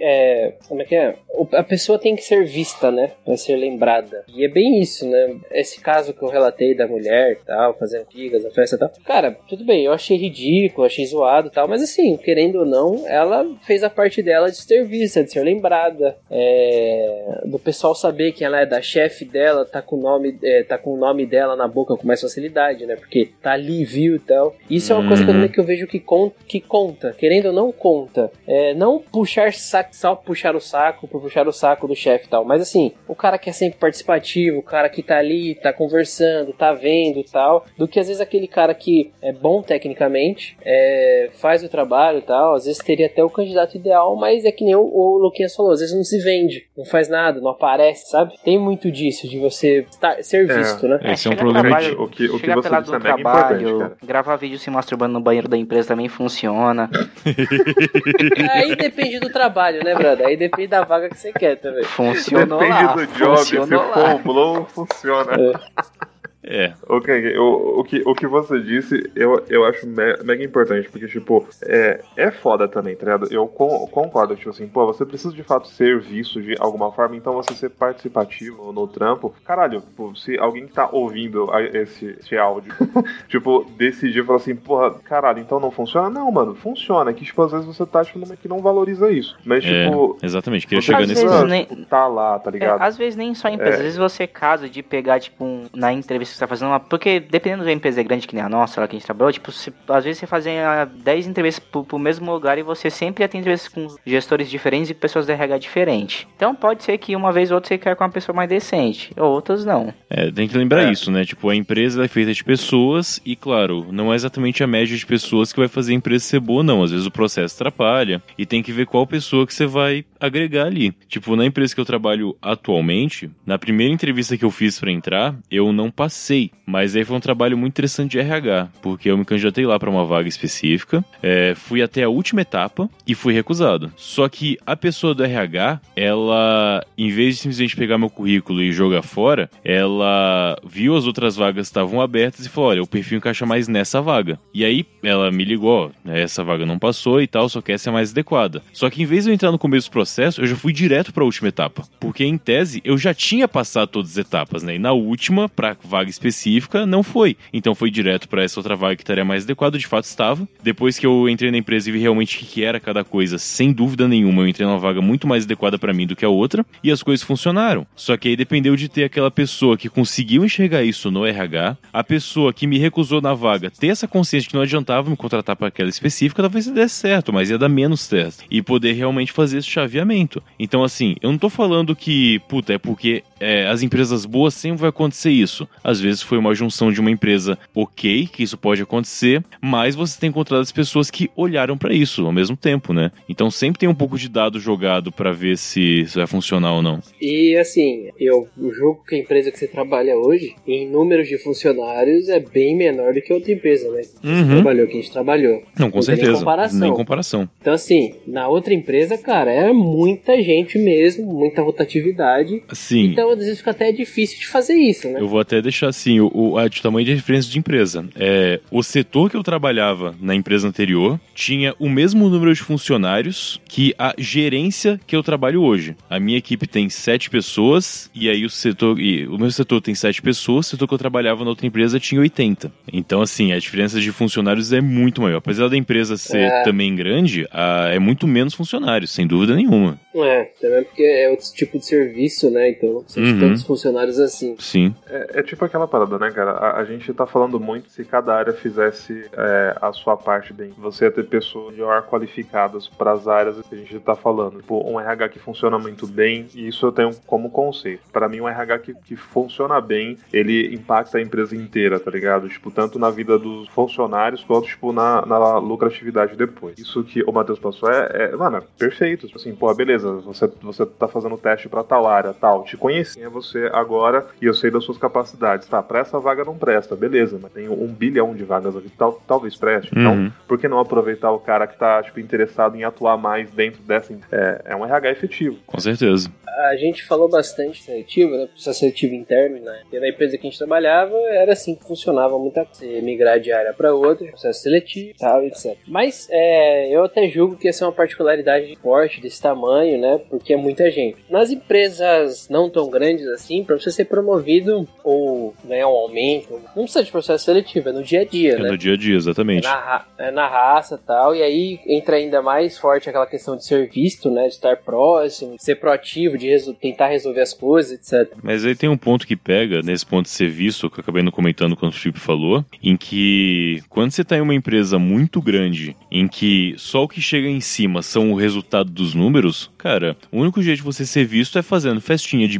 é como é que é? A pessoa tem que ser vista, né? Pra ser lembrada. E é bem isso, né? Esse caso que eu relatei da mulher e tal, fazendo figas, a festa e tal. Cara, tudo bem, eu achei ridículo, achei zoado e tal, mas assim, querendo ou não, ela fez a parte dela de ser vista, de ser lembrada. É, do pessoal saber que ela é da chefe dela, tá com o nome, é, tá com o nome dela na boca com mais facilidade, né? Porque tá ali, viu e tal. Isso é uma coisa que eu, uhum. que eu vejo que conta, que conta, querendo ou não conta. É, não puxar saco, só puxar o saco por puxar o saco do chefe e tal, mas assim, o cara que é sempre participativo, o cara que tá ali, tá conversando, tá vendo e tal, do que às vezes aquele cara que é bom tecnicamente, é, faz o trabalho e tal, às vezes teria até o candidato ideal, mas é que nem o, o Luquinhas falou, às vezes não se vende, não faz nada, não aparece, sabe? Tem muito disso, de você estar, ser é, visto, né? Esse é, um problema. Trabalho, o que, o que você disse é trabalho, gravar vídeo se masturbando no banheiro da empresa também funciona. Aí depende do trabalho, né, brother? Aí depende da vaga que você quer também. Funcionou depende lá. do job, funcionou se lá. for um blow, funciona. É. É. Ok, o, o, que, o que você disse, eu, eu acho me, mega importante, porque, tipo, é, é foda também, tá ligado? Eu con, concordo, tipo assim, pô, você precisa de fato ser visto de alguma forma, então você ser participativo no trampo. Caralho, tipo, se alguém que tá ouvindo esse, esse áudio, tipo, decidir falar assim, porra, caralho, então não funciona? Não, mano, funciona. É que, tipo, às vezes você tá, tipo, que não valoriza isso. Mas, é, tipo. Exatamente, queria chegar nesse ponto. Nem... Tá lá, tá ligado? É, às vezes nem só em empresa, às vezes você casa de pegar, tipo, um, na entrevista que você tá fazendo uma. Porque dependendo da empresa grande que nem a nossa, lá que a gente trabalhou, tipo, se, às vezes você fazia 10 entrevistas pro, pro mesmo lugar e você sempre ia ter entrevistas com gestores diferentes e pessoas da RH diferente. Então pode ser que uma vez ou outra você quer com uma pessoa mais decente, outras não. É, tem que lembrar é. isso, né? Tipo, a empresa é feita de pessoas e, claro, não é exatamente a média de pessoas que vai fazer a empresa ser boa, não. Às vezes o processo atrapalha e tem que ver qual pessoa que você vai agregar ali. Tipo, na empresa que eu trabalho atualmente, na primeira entrevista que eu fiz para entrar, eu não passei mas aí foi um trabalho muito interessante de RH, porque eu me candidatei lá para uma vaga específica, é, fui até a última etapa e fui recusado. Só que a pessoa do RH, ela, em vez de simplesmente pegar meu currículo e jogar fora, ela viu as outras vagas estavam abertas e falou: olha, o perfil encaixa mais nessa vaga. E aí ela me ligou: né, essa vaga não passou e tal, só que essa é mais adequada. Só que em vez de eu entrar no começo do processo, eu já fui direto para a última etapa, porque em tese eu já tinha passado todas as etapas, né? E na última, para vaga específica, não foi. Então foi direto para essa outra vaga que estaria mais adequado, de fato estava. Depois que eu entrei na empresa e vi realmente o que era cada coisa, sem dúvida nenhuma, eu entrei numa vaga muito mais adequada para mim do que a outra, e as coisas funcionaram. Só que aí dependeu de ter aquela pessoa que conseguiu enxergar isso no RH, a pessoa que me recusou na vaga ter essa consciência que não adiantava me contratar para aquela específica, talvez desse certo, mas ia dar menos certo. E poder realmente fazer esse chaveamento. Então, assim, eu não tô falando que, puta, é porque é, as empresas boas sempre vai acontecer isso. Às vezes foi uma junção de uma empresa ok, que isso pode acontecer, mas você tem encontrado as pessoas que olharam para isso ao mesmo tempo, né? Então sempre tem um pouco de dado jogado para ver se isso vai funcionar ou não. E assim, eu julgo que a empresa que você trabalha hoje, em números de funcionários, é bem menor do que outra empresa, né? Que Uhum. você trabalhou, que a gente trabalhou. Não, com Não tem nem certeza. comparação. Nem comparação. Então, assim, na outra empresa, cara, é muita gente mesmo, muita rotatividade. Sim. Então, às vezes fica até difícil de fazer isso, né? Eu vou até deixar assim, o, o, a, de tamanho de referência de empresa. É, o setor que eu trabalhava na empresa anterior tinha o mesmo número de funcionários que a gerência que eu trabalho hoje. A minha equipe tem sete pessoas, e aí o setor. E o meu setor tem sete pessoas, o setor que eu trabalhava na outra empresa tinha 80. Então, assim, a diferença de funcionários é muito maior. Apesar da empresa ser É. também grande, a- é muito menos funcionários, sem dúvida nenhuma. É, também porque é outro tipo de serviço, né? Então precisa de Uhum. tantos funcionários assim. Sim. É, é tipo aquela parada, né, cara? A, a gente tá falando muito se cada área fizesse é, a sua parte bem. Você ia ter pessoas melhor qualificadas para as áreas que a gente tá falando. Tipo, um RH que funciona muito bem, e isso eu tenho como conceito. Para mim, um RH que, que funciona bem, ele impacta a empresa inteira, tá ligado? Tipo, tanto na vida dos funcionários quanto, tipo, na, na lucratividade depois. Isso que o Matheus passou é, é mano, é perfeito. Tipo assim, pô, beleza, você, você tá fazendo teste para tal área, tal. Te conheci, é você agora e eu sei das suas capacidades. Tá, pra essa vaga não presta, beleza, mas tem um bilhão de vagas aqui, tal, talvez preste. Então, Uhum. por que não aproveitar o cara que tá, tipo, interessado em atuar mais dentro dessa. É, é um RH efetivo. Com certeza. A gente falou bastante de seletivo, né? Processo seletivo interno, né? E na empresa que a gente trabalhava, era assim que funcionava muita coisa. Você migrar de área para outra, processo seletivo tal, etc. Mas é, eu até julgo que essa é uma particularidade forte desse tamanho, né? Porque é muita gente. Nas empresas não tão grandes assim, para você ser promovido ou ganhar um aumento, não precisa de processo seletivo, é no dia a dia, É né? no dia a dia, É exatamente. na, ra- é na raça e tal, e aí entra ainda mais forte aquela questão de ser visto, né? De estar próximo, de ser proativo, de resol- tentar resolver as coisas, etc. Mas aí tem um ponto que pega, nesse ponto de ser visto, que eu acabei não comentando quando o Felipe falou, em que quando você tá em uma empresa muito grande, em que só o que chega em cima são o resultado dos números, cara, o único jeito de você ser visto é fazendo festinha de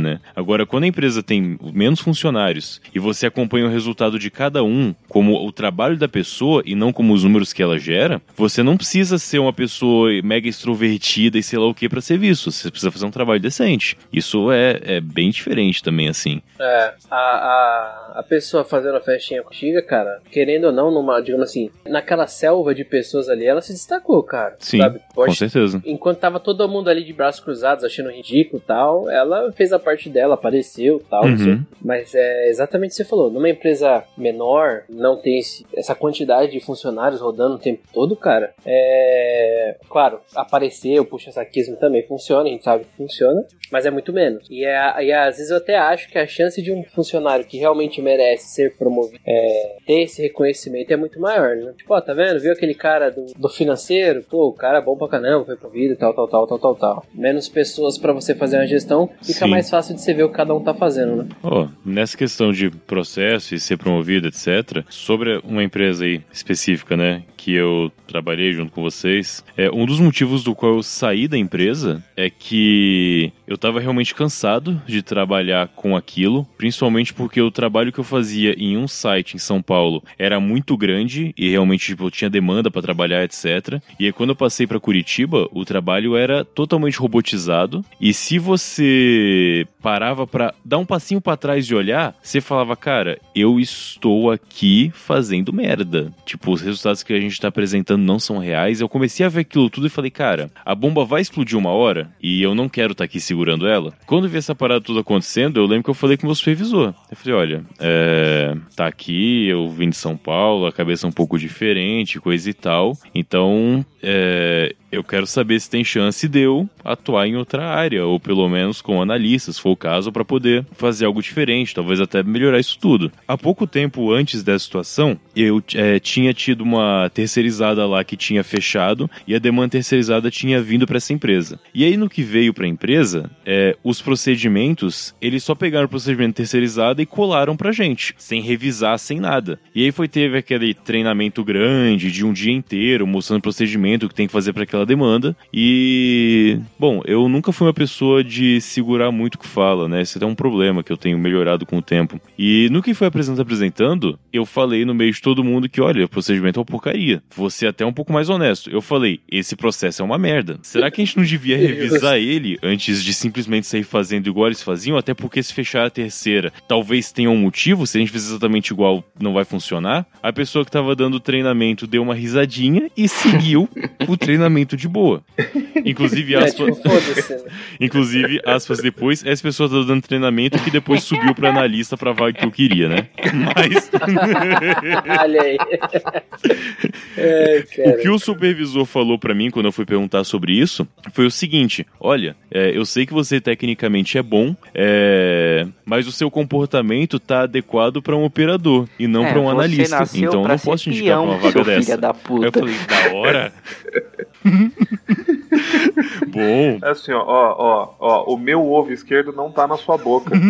né? Agora, quando a empresa tem menos funcionários e você acompanha o resultado de cada um como o trabalho da pessoa e não como os números que ela gera, você não precisa ser uma pessoa mega extrovertida e sei lá o que pra ser visto. Você precisa fazer um trabalho decente. Isso é, é bem diferente também, assim. É, a, a, a pessoa fazendo a festinha contigo, cara, querendo ou não, numa, digamos assim, naquela selva de pessoas ali, ela se destacou, cara. Sim, sabe? com Pode- certeza. Enquanto tava todo mundo ali de braços cruzados, achando ridículo e tal, ela fez a parte dela, apareceu tal. Uhum. Mas é exatamente o que você falou. Numa empresa menor, não tem esse- essa quantidade de funcionários rodando o tempo todo, cara. É. Claro, aparecer, o puxa-saquismo também funciona, a gente sabe que funciona, mas é muito menos. E, é, e às vezes eu até acho que a chance de um funcionário que realmente merece ser promovido, é, ter esse reconhecimento é muito maior, né? Tipo, ó, tá vendo? Viu aquele cara do, do financeiro? Pô, o cara é bom pra caramba, foi promovido, tal, tal, tal, tal, tal, tal. Menos pessoas pra você fazer uma gestão, fica Sim. Mais fácil de você ver o que cada um tá fazendo, né? Ó, nessa questão de processo e ser promovido, etc., sobre uma empresa aí específica, né, que eu trabalhei junto com vocês, é um dos motivos do qual eu saí da empresa é que eu tava realmente cansado de trabalhar com aquilo, principalmente porque o trabalho que eu fazia em um site em São Paulo era muito grande e realmente tipo, eu tinha demanda para trabalhar, etc. E aí quando eu passei para Curitiba, o trabalho era totalmente robotizado e se você parava para dar um passinho para trás e olhar, você falava, cara, eu estou aqui fazendo merda. Tipo, os resultados que a gente tá apresentando não são reais. Eu comecei a ver aquilo tudo e falei, cara, a bomba vai explodir uma hora e eu não quero estar aqui segurando ela. Quando vi essa parada toda acontecendo, eu lembro que eu falei com o meu supervisor. Eu falei, olha, é, tá aqui, eu vim de São Paulo, a cabeça é um pouco diferente, coisa e tal. Então, é, eu quero saber se tem chance de eu atuar em outra área, ou pelo menos com analistas, se for o caso, para poder fazer algo diferente, talvez até melhorar isso tudo. Há pouco tempo antes dessa situação, eu é, tinha tido uma terceirizada lá que tinha fechado e a demanda terceirizada tinha vindo para essa empresa. E aí no que veio para a empresa, é, os procedimentos, eles só pegaram o procedimento terceirizado e colaram pra gente, sem revisar, sem nada. E aí foi teve aquele treinamento grande de um dia inteiro, mostrando o procedimento que tem que fazer para aquela demanda. E, bom, eu nunca fui uma pessoa de segurar muito o que fala, né? Esse é um problema que eu tenho melhorado com o tempo. E no que foi apresentando, apresentando, eu falei no meio de todo mundo que, olha, o procedimento é uma porcaria. Você até um pouco mais honesto. Eu falei, esse processo é uma merda. Será que a gente não devia revisar ele antes de simplesmente sair fazendo igual eles faziam? Até porque se fechar a terceira, talvez tenha um motivo. Se a gente fizer exatamente igual, não vai funcionar. A pessoa que tava dando o treinamento deu uma risadinha e seguiu o treinamento de boa. Inclusive, É, aspas, tipo, né? inclusive, aspas depois, essa pessoa tá dando treinamento que depois subiu pra analista pra vaga que eu queria, né? Mas Olha aí. É, o que o supervisor falou pra mim quando eu fui perguntar sobre isso foi o seguinte: olha, é, eu sei que você tecnicamente é bom, é, mas o seu comportamento tá adequado pra um operador e não É, pra um analista. Então eu não posso te indicar pra uma vaga dessa. da eu falei, da hora. bom. É assim, ó, ó, ó, ó, o meu ovo esquerdo não tá na sua boca.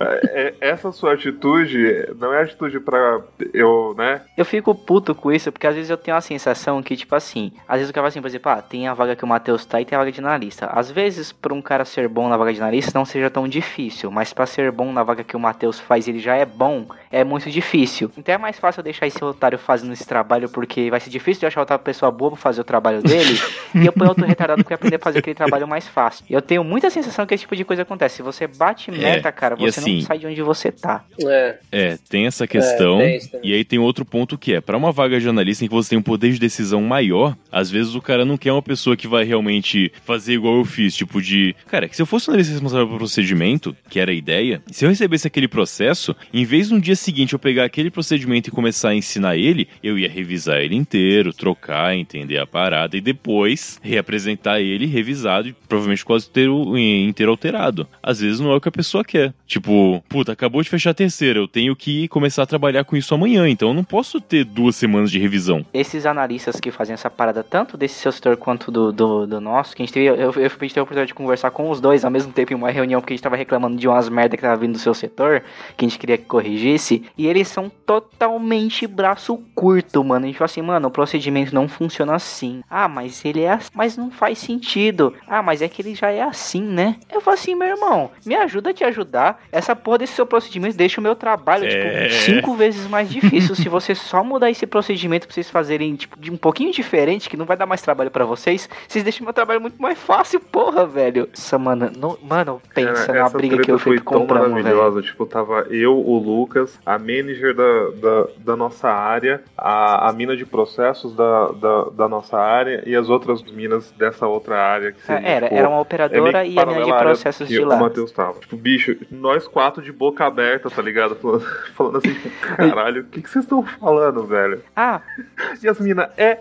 É, é, essa sua atitude não é atitude pra eu, né? Eu fico puto com isso, porque às vezes eu tenho a sensação que, tipo assim, às vezes o cara fala assim, por exemplo, ah, tem a vaga que o Matheus tá e tem a vaga de analista. Às vezes, pra um cara ser bom na vaga de analista não seja tão difícil, mas pra ser bom na vaga que o Matheus faz ele já é bom, é muito difícil. Então é mais fácil eu deixar esse otário fazendo esse trabalho, porque vai ser difícil de achar outra pessoa boa pra fazer o trabalho dele, e eu ponho outro retardado que vai aprender a fazer aquele trabalho mais fácil. E eu tenho muita sensação que esse tipo de coisa acontece. Se você bate meta, cara, e você assim- não sai de onde você tá. É, É, tem essa questão. tem isso também. e aí tem outro ponto que é, pra uma vaga de analista em que você tem um poder de decisão maior, às vezes o cara não quer uma pessoa que vai realmente fazer igual eu fiz, tipo de, cara, que se eu fosse um analista responsável pelo procedimento, que era a ideia, se eu recebesse aquele processo, em vez no dia seguinte eu pegar aquele procedimento e começar a ensinar ele, eu ia revisar ele inteiro, trocar, entender a parada e depois reapresentar ele revisado e provavelmente quase inteiro, inteiro alterado. Às vezes não é o que a pessoa quer. Tipo, puta, acabou de fechar a terceira, eu tenho que começar a trabalhar com isso amanhã, então eu não posso ter duas semanas de revisão. esses analistas que fazem essa parada, tanto desse seu setor quanto do, do, do nosso, que a gente teve, eu, eu, a gente teve a oportunidade de conversar com os dois ao mesmo tempo em uma reunião, porque a gente tava reclamando de umas merda que tava vindo do seu setor, que a gente queria que corrigisse, e eles são totalmente braço curto, mano. A gente fala assim, mano, o procedimento não funciona assim. Ah, mas ele é assim, mas não faz sentido. Ah, mas é que ele já é assim, né? Eu falo assim, meu irmão, me ajuda a te ajudar. Essa porra desse seu procedimento deixa o meu trabalho, É. tipo, cinco vezes mais difícil se você só mudar esse procedimento pra vocês fazerem, tipo, de um pouquinho diferente, que não vai dar mais trabalho pra vocês. Vocês deixam meu trabalho muito mais fácil, porra, velho. Nossa, mano, não, mano, pensa Cara, na essa briga que eu fui comprando, velho. maravilhosa. Tipo, tava eu, o Lucas, a manager da, da, da nossa área, a, a mina de processos da, da, da nossa área e as outras minas dessa outra área. Que seria, Era, tipo, era uma é operadora que e a mina de processos de O lá. Matheus tava. Tipo, bicho, nós quatro de boca aberta, tá ligado? Falando, falando assim, caralho, o que, que vocês estão falando, velho? Ah, E as minas, é.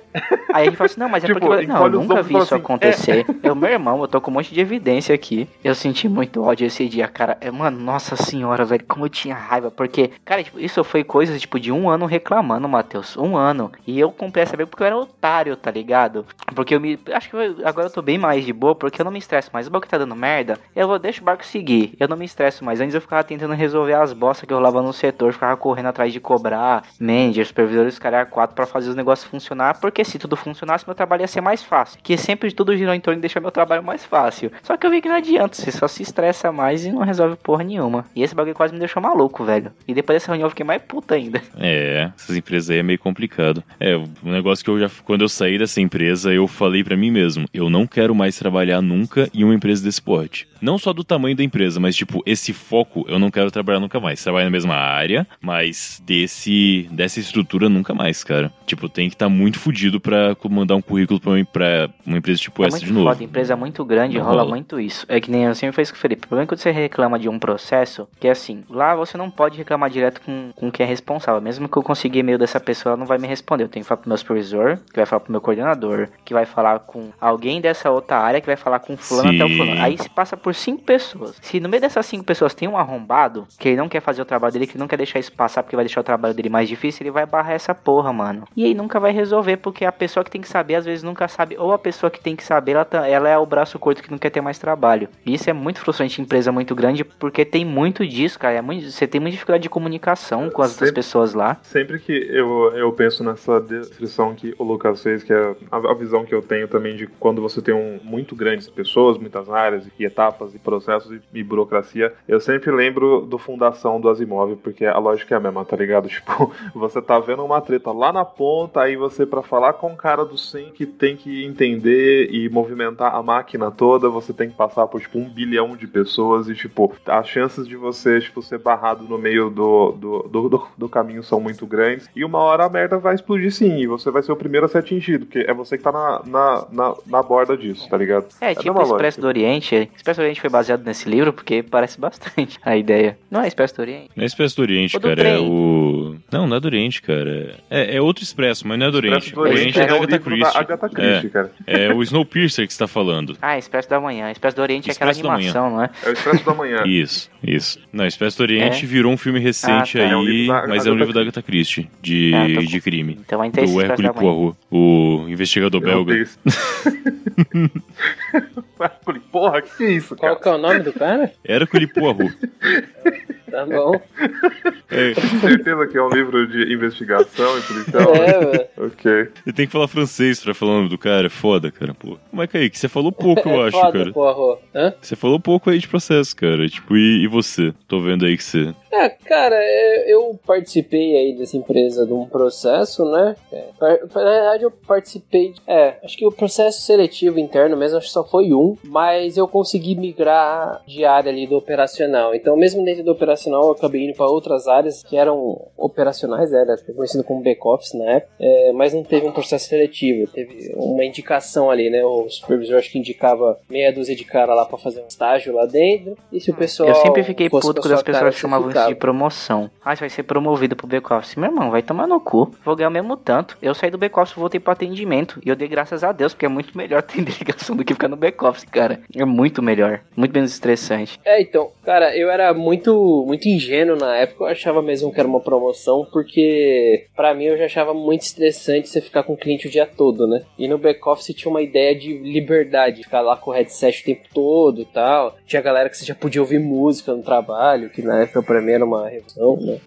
Aí gente fala assim, não, mas é Tipo, porque. Não, eu nunca vi isso assim, acontecer. Eu, meu irmão, eu tô com um monte de evidência aqui. Eu senti muito ódio esse dia, cara. É, mano, nossa senhora, velho, como eu tinha raiva. Porque, cara, tipo, isso foi coisa, tipo, de um ano reclamando, Matheus. Um ano. E eu comprei essa briga porque eu era otário, tá ligado? Porque eu me. Acho que agora eu tô bem mais de boa, porque eu não me estresso mais. O barco tá dando merda, eu vou, deixa o barco seguir. Eu não me estresso mais. Antes eu ficava tentando resolver as bostas que eu rolava no setor, ficava correndo atrás de cobrar, manager, supervisores, cara, quatro pra fazer os negócios funcionar, porque se tudo funcionasse, meu trabalho ia ser mais fácil. Que sempre tudo girou em torno de deixar meu trabalho mais fácil. Só que eu vi que não adianta, você só se estressa mais e não resolve porra nenhuma. E esse bagulho quase me deixou maluco, velho. E depois dessa reunião eu fiquei mais puta ainda. É, essas empresas aí é meio complicado. É, um negócio que eu já, quando eu saí dessa empresa, eu falei pra mim mesmo, eu não quero mais trabalhar nunca em uma empresa desse porte. Não só do tamanho da empresa, mas tipo, esse foco eu não quero trabalhar nunca mais. Trabalhar na mesma área, mas desse dessa estrutura nunca mais, cara. Tipo, tem que estar muito fudido pra mandar um currículo pra uma, pra uma empresa tipo É essa de novo. foda, empresa muito grande, Não rola, rola. muito isso. É que nem eu sempre fiz com o Felipe. O problema é quando você reclama de um processo, que é assim, lá você não pode reclamar direto com, com quem é responsável. Mesmo que eu consiga e-mail dessa pessoa, ela não vai me responder. Eu tenho que falar pro meu supervisor, que vai falar pro meu coordenador, que vai falar com alguém dessa outra área que vai falar com fulano até o Sim. fulano. Aí se passa por cinco pessoas. Se no meio dessas cinco pessoas tem um arrombado, que ele não quer fazer o trabalho dele, que não quer deixar isso passar porque vai deixar o trabalho dele mais difícil, ele vai barrar essa porra, mano. E aí nunca vai resolver, porque a pessoa que tem que saber, às vezes nunca sabe, ou a pessoa que tem que saber, ela, tá- ela é o braço curto que não quer ter mais trabalho. E isso é muito frustrante em empresa muito grande, porque tem muito disso, cara. É muito, você tem muita dificuldade de comunicação com as outras Sempre- pessoas lá. Sempre que eu, eu penso nessa descrição que o Lucas fez, que é a, visão que eu tenho também de quando você tem um muito grandes pessoas, muitas áreas e etapas e processos e, e burocracia, eu sempre lembro do fundação do Asimov, porque a lógica é a mesma, tá ligado? Tipo, você tá vendo uma treta lá na ponta, aí você para falar com o cara do 100 que tem que entender e movimentar a máquina toda, você tem que passar por tipo um bilhão de pessoas e tipo, as chances de você tipo, ser barrado no meio do, do, do- do caminho são muito grandes. E uma hora a merda vai explodir sim, e você vai ser o primeiro a ser atingido, porque é você que tá na, na, na, na borda disso, tá ligado? É, a tipo Expresso lógica. do Oriente. Expresso do Oriente foi baseado nesse livro porque parece bastante a ideia. Não é Expresso do Oriente? Não é Expresso do Oriente, do cara. É o. Não, não é do Oriente, cara. É, é outro Expresso, mas não é do Oriente. Expresso do O Oriente é da um Agatha Christie. Agatha Christie, cara. É, é o Snowpiercer que você tá falando. Ah, Expresso da Manhã. Expresso do Oriente é aquela Expresso da Manhã. animação, não é? É o Expresso da Manhã. Isso, isso. Não, Expresso do Oriente É? virou um filme recente Ah, tá. aí, É um da mas é um livro da Agatha Christie, de, Ah, tô de crime. Então ainda é esse Do Manhã. Poirot, o investigador Meu belga. Deus. Falei, Porra, que que é isso, Qual cara? que é o nome do cara? Hercule Poirot. Tá bom. É, Certeza que é um livro de investigação e policial. É, mano. Ok. Você tem que falar francês pra falar o nome do cara, é foda, cara, pô. Mas, Kaique, você falou pouco, eu É acho, foda, cara. porra. Hã? Você falou pouco aí de processo, cara. Tipo, e, e você? Tô vendo aí que você. É, cara, é, eu participei aí dessa empresa de um processo, né? É, na verdade, eu participei. de- É, acho que o processo seletivo interno mesmo, acho que só foi um, mas eu consegui migrar de área ali do operacional. Então, mesmo dentro do operacional, eu acabei indo para outras áreas que eram operacionais, né, era conhecido como back-office na época, é, mas não teve um processo seletivo, teve uma indicação ali, né? O supervisor acho que indicava meia dúzia de cara lá para fazer um estágio lá dentro, e se o pessoal. Eu sempre fiquei puto quando as pessoas chamavam isso de promoção. Ah, você vai ser promovido pro back-office. Meu irmão, vai tomar no cu. Vou ganhar o mesmo tanto. Eu saí do back-office voltei pro atendimento. E eu dei graças a Deus, porque é muito melhor ter ligação do que ficar no back-office, cara. É muito melhor. Muito menos estressante. É, então, cara, eu era muito muito ingênuo na época, eu achava mesmo que era uma promoção, porque pra mim eu já achava muito estressante você ficar com o cliente o dia todo, né? E no back-office tinha uma ideia de liberdade, ficar lá com o headset o tempo todo tal. Tinha galera que você já podia ouvir música no trabalho, que na época pra mim era uma revolução, né?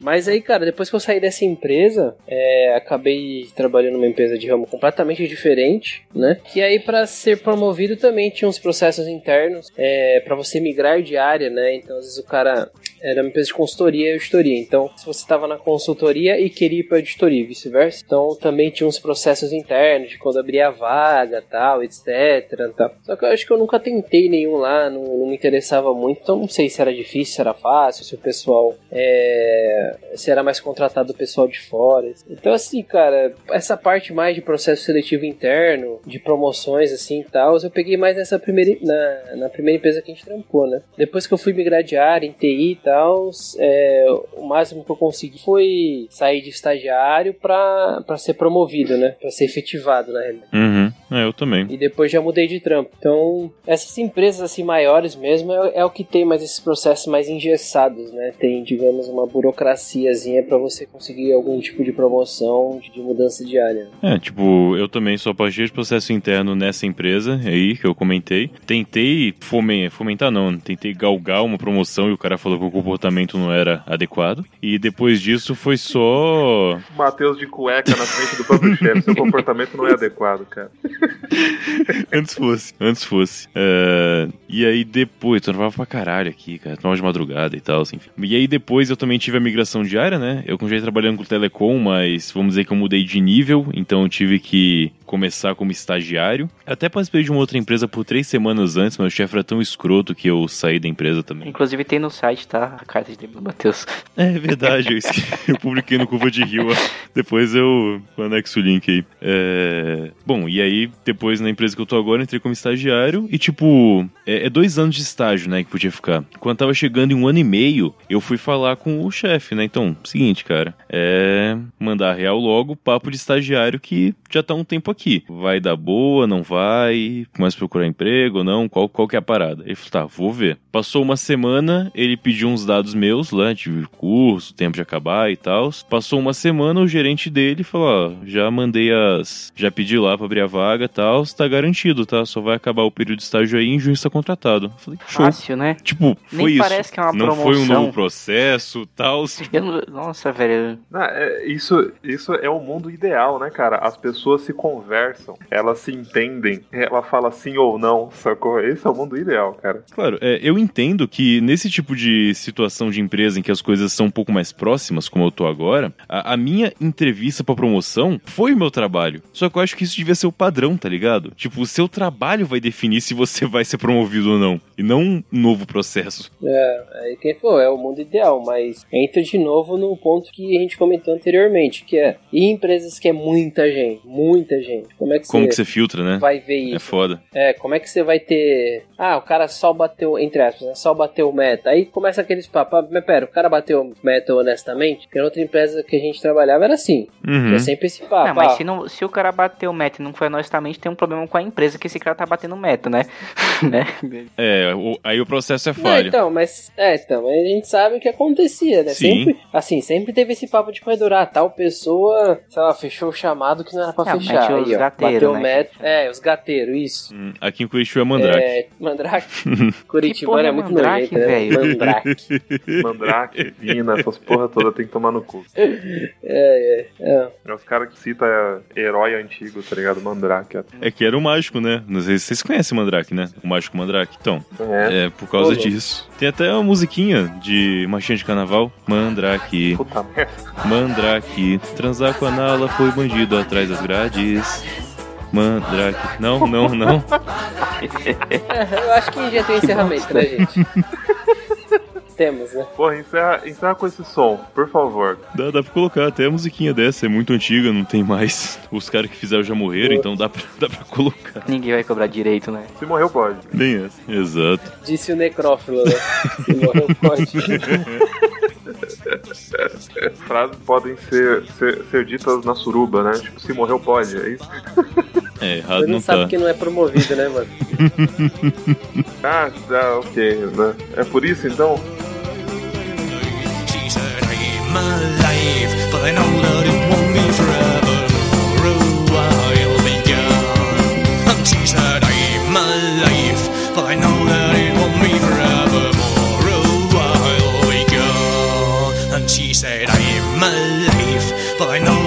Mas aí, cara, depois que eu saí dessa empresa, é, acabei trabalhando numa empresa de ramo completamente diferente, né? E aí, pra ser promovido, também tinha uns processos internos é, para você migrar de área, né? Então, às vezes o cara era uma empresa de consultoria e auditoria. Então, se você estava na consultoria e queria ir para auditoria, e vice-versa. Então, também tinha uns processos internos de quando abria a vaga, tal, etc. Tal. Só que eu acho que eu nunca tentei nenhum lá, não, não me interessava muito. Então, não sei se era difícil, se era fácil, se o pessoal é, se era mais contratado o pessoal de fora. Então, assim, cara, essa parte mais de processo seletivo interno, de promoções, assim, tal, eu peguei mais nessa primeira, na, na primeira empresa que a gente trampou, né? Depois que eu fui migrar de área em TI e tal, é, o máximo que eu consegui foi sair de estagiário pra ser promovido, né? Pra ser efetivado, na realidade. Uhum. É, eu também. E depois já mudei de trampo. Então, essas empresas assim maiores mesmo é, é o que tem mais esses processos mais engessados, né? Tem, digamos, uma burocraciazinha pra você conseguir algum tipo de promoção, de, de mudança de área. É, tipo, eu também sou partir de processo interno nessa empresa aí que eu comentei. Tentei fomen- fomentar, não, tentei galgar uma promoção e o cara falou que comportamento não era adequado. E depois disso foi só. Matheus de cueca na frente do próprio chefe. Seu comportamento não é adequado, cara. antes fosse, antes fosse. É, E aí depois, eu trabalhava pra caralho aqui, cara, trabalhava de madrugada e tal, assim. E aí depois eu também tive a migração diária, né? Eu continuei trabalhando com telecom, mas vamos dizer que eu mudei de nível, então eu tive que começar como estagiário. Até participei de uma outra empresa por três semanas antes, mas o chefe era tão escroto que eu saí da empresa também. Inclusive tem no site, tá? A carta de Matheus. É verdade, eu, esque- eu publiquei no Curva de Rio. Depois eu anexo o link aí. É, Bom, e aí, depois na empresa que eu tô agora, entrei como estagiário e, tipo, é, é dois anos de estágio, né, que podia ficar. Quando tava chegando em um ano e meio, eu fui falar com o chefe, né? Então, seguinte, cara, é mandar real logo papo de estagiário que já tá um tempo aqui. Vai dar boa, não vai? Começa a procurar emprego ou não? Qual, qual que é a parada? Ele falou, tá, vou ver. Passou uma semana, ele pediu uns dados meus lá, de curso, tempo de acabar e tal. Passou uma semana, o gerente dele falou, ó, já mandei as... Já pedi lá pra abrir a vaga e tal, tá garantido, tá? Só vai acabar o período de estágio aí, em junho está contratado. Eu falei, show. Fácil, né? Tipo, foi Nem isso. parece que é uma não promoção. foi um novo processo, tal. Não- nossa, velho. Não, é, isso, isso é o mundo ideal, né, cara? As pessoas se conversam, elas se entendem, ela fala sim ou não, sacou? Esse é o mundo ideal, cara. Claro, é, eu entendo que nesse tipo de situação de empresa em que as coisas são um pouco mais próximas, como eu tô agora, a, a minha entrevista pra promoção foi o meu trabalho. Só que eu acho que isso devia ser o padrão, tá ligado? Tipo, o seu trabalho vai definir se você vai ser promovido ou não, e não um novo processo. É, aí quem for, é o mundo ideal, mas entra de novo no ponto que a gente comentou anteriormente, que é e empresas que é muita gente, muita gente. Como é que Como você que você filtra, né? vai ver É isso? foda. É, como é que você vai ter. Ah, o cara só bateu, entre aspas, né? Só bateu meta. Aí começa aqueles papos. Ah, mas pera, o cara bateu meta honestamente? Porque na outra empresa que a gente trabalhava era assim. Uhum. Tinha sempre esse papo. Não, mas ah, se, não, se o cara bateu meta e não foi honestamente, tem um problema com a empresa que esse cara tá batendo meta, né? né? É, o- aí o processo é Não, falha. então, mas. É, então, mas a gente sabe o que acontecia, né? Sim. Sempre, assim, sempre teve esse papo de corredor. Ah, tal pessoa, sei lá, fechou o chamado que não era pra Não, fechar. mete os Aí, ó, gateiros, bateu né? meta. É, os gateiros, isso. Hum, Aqui em Curitiba é Mandrake. É, Mandrake. Que porra é é muito Mandrake, nojento, né? velho? Mandrake. Mandrake, Vina, essas porra toda tem que tomar no cu. É, é, é. É os caras que citam herói antigo, tá ligado? Mandrake. É que era o mágico, né? Não sei se vocês conhecem o Mandrake, né? O mágico Mandrake. Então, É. é por causa disso. Tem até uma musiquinha de marchinha de carnaval. Mandrake, Puta merda. Mandrake. Transar com a Nala foi bandido atrás das grades. Mandrake. Não, não, não. Eu acho que já tem encerramento, né, gente? Temos, né? Porra, encerra, encerra com esse som, por favor. Dá, dá pra colocar até a musiquinha dessa. É muito antiga, não tem mais. Os caras que fizeram já morreram, então dá pra, dá pra colocar. Ninguém vai cobrar direito, né? Se morreu, pode. Bem essa. Exato. Disse o necrófilo, né? Se morreu, pode. Frases podem ser, ser, ser ditas na suruba, né? Tipo, se morreu, pode. É isso? É, errado Você não não sabe tá. que não é promovido, né, mano? Ah, ah, ok. Né? É por isso, então? but I know that it won't be forever. And she said, I'm but I know that it won't be forever. And she said, I'm but I know.